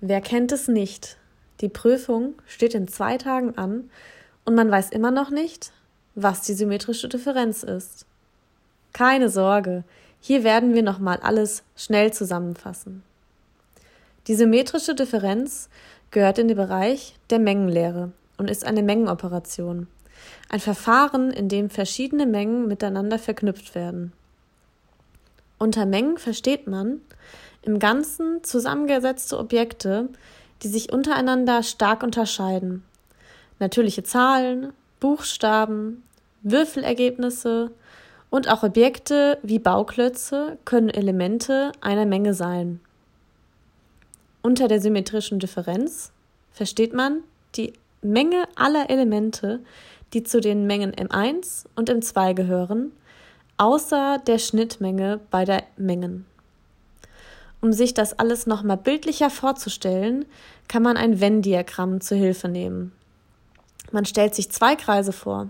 Wer kennt es nicht? Die Prüfung steht in zwei Tagen an und man weiß immer noch nicht, was die symmetrische Differenz ist. Keine Sorge, hier werden wir nochmal alles schnell zusammenfassen. Die symmetrische Differenz gehört in den Bereich der Mengenlehre und ist eine Mengenoperation. Ein Verfahren, in dem verschiedene Mengen miteinander verknüpft werden. Unter Mengen versteht man im Ganzen zusammengesetzte Objekte, die sich untereinander stark unterscheiden. Natürliche Zahlen, Buchstaben, Würfelergebnisse und auch Objekte wie Bauklötze können Elemente einer Menge sein. Unter der symmetrischen Differenz versteht man die Menge aller Elemente, die zu den Mengen M1 und M2 gehören, außer der Schnittmenge beider Mengen. Um sich das alles nochmal bildlicher vorzustellen, kann man ein Venn-Diagramm zur Hilfe nehmen. Man stellt sich zwei Kreise vor.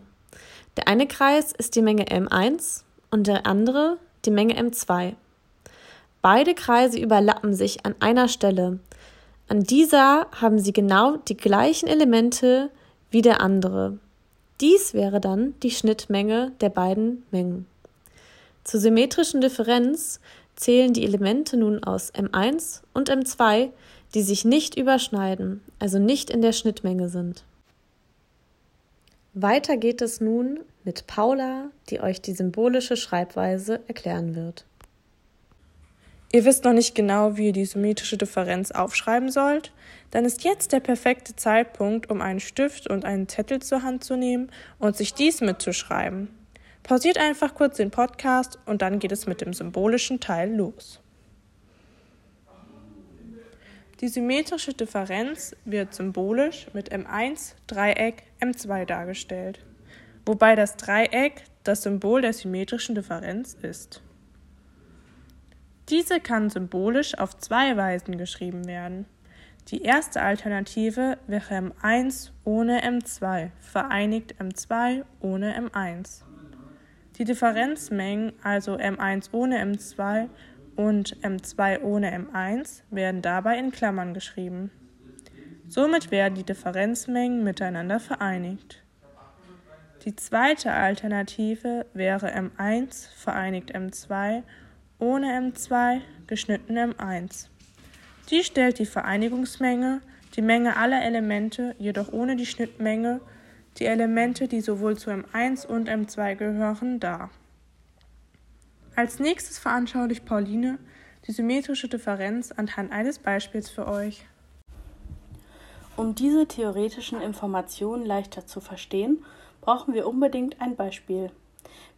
Der eine Kreis ist die Menge M1 und der andere die Menge M2. Beide Kreise überlappen sich an einer Stelle. An dieser haben sie genau die gleichen Elemente wie der andere. Dies wäre dann die Schnittmenge der beiden Mengen. Zur symmetrischen Differenz zählen die Elemente nun aus M1 und M2, die sich nicht überschneiden, also nicht in der Schnittmenge sind. Weiter geht es nun mit Paula, die euch die symbolische Schreibweise erklären wird. Ihr wisst noch nicht genau, wie ihr die symmetrische Differenz aufschreiben sollt? Dann ist jetzt der perfekte Zeitpunkt, um einen Stift und einen Zettel zur Hand zu nehmen und sich dies mitzuschreiben. Pausiert einfach kurz den Podcast und dann geht es mit dem symbolischen Teil los. Die symmetrische Differenz wird symbolisch mit M1 Dreieck M2 dargestellt, wobei das Dreieck das Symbol der symmetrischen Differenz ist. Diese kann symbolisch auf zwei Weisen geschrieben werden. Die erste Alternative wäre M1 ohne M2, vereinigt M2 ohne M1. Die Differenzmengen, also M1 ohne M2 und M2 ohne M1, werden dabei in Klammern geschrieben. Somit werden die Differenzmengen miteinander vereinigt. Die zweite Alternative wäre M1 vereinigt M2 ohne M2 geschnitten M1. Die stellt die Vereinigungsmenge, die Menge aller Elemente, jedoch ohne die Schnittmenge die Elemente, die sowohl zu M1 und M2 gehören, dar. Als nächstes veranschaulicht Pauline die symmetrische Differenz anhand eines Beispiels für euch. Um diese theoretischen Informationen leichter zu verstehen, brauchen wir unbedingt ein Beispiel.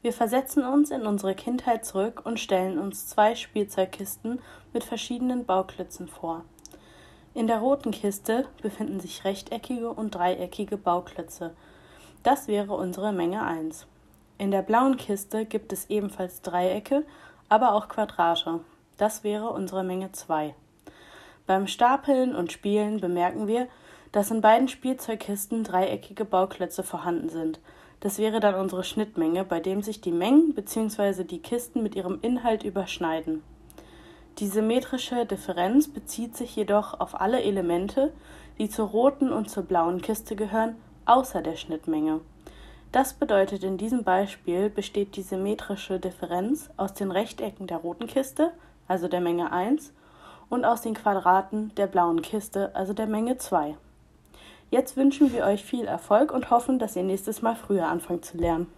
Wir versetzen uns in unsere Kindheit zurück und stellen uns zwei Spielzeugkisten mit verschiedenen Bauklötzen vor. In der roten Kiste befinden sich rechteckige und dreieckige Bauklötze, das wäre unsere Menge 1. In der blauen Kiste gibt es ebenfalls Dreiecke, aber auch Quadrate. Das wäre unsere Menge 2. Beim Stapeln und Spielen bemerken wir, dass in beiden Spielzeugkisten dreieckige Bauklötze vorhanden sind. Das wäre dann unsere Schnittmenge, bei dem sich die Mengen bzw. die Kisten mit ihrem Inhalt überschneiden. Die symmetrische Differenz bezieht sich jedoch auf alle Elemente, die zur roten und zur blauen Kiste gehören außer der Schnittmenge. Das bedeutet, in diesem Beispiel besteht die symmetrische Differenz aus den Rechtecken der roten Kiste, also der Menge 1, und aus den Quadraten der blauen Kiste, also der Menge 2. Jetzt wünschen wir euch viel Erfolg und hoffen, dass ihr nächstes Mal früher anfangt zu lernen.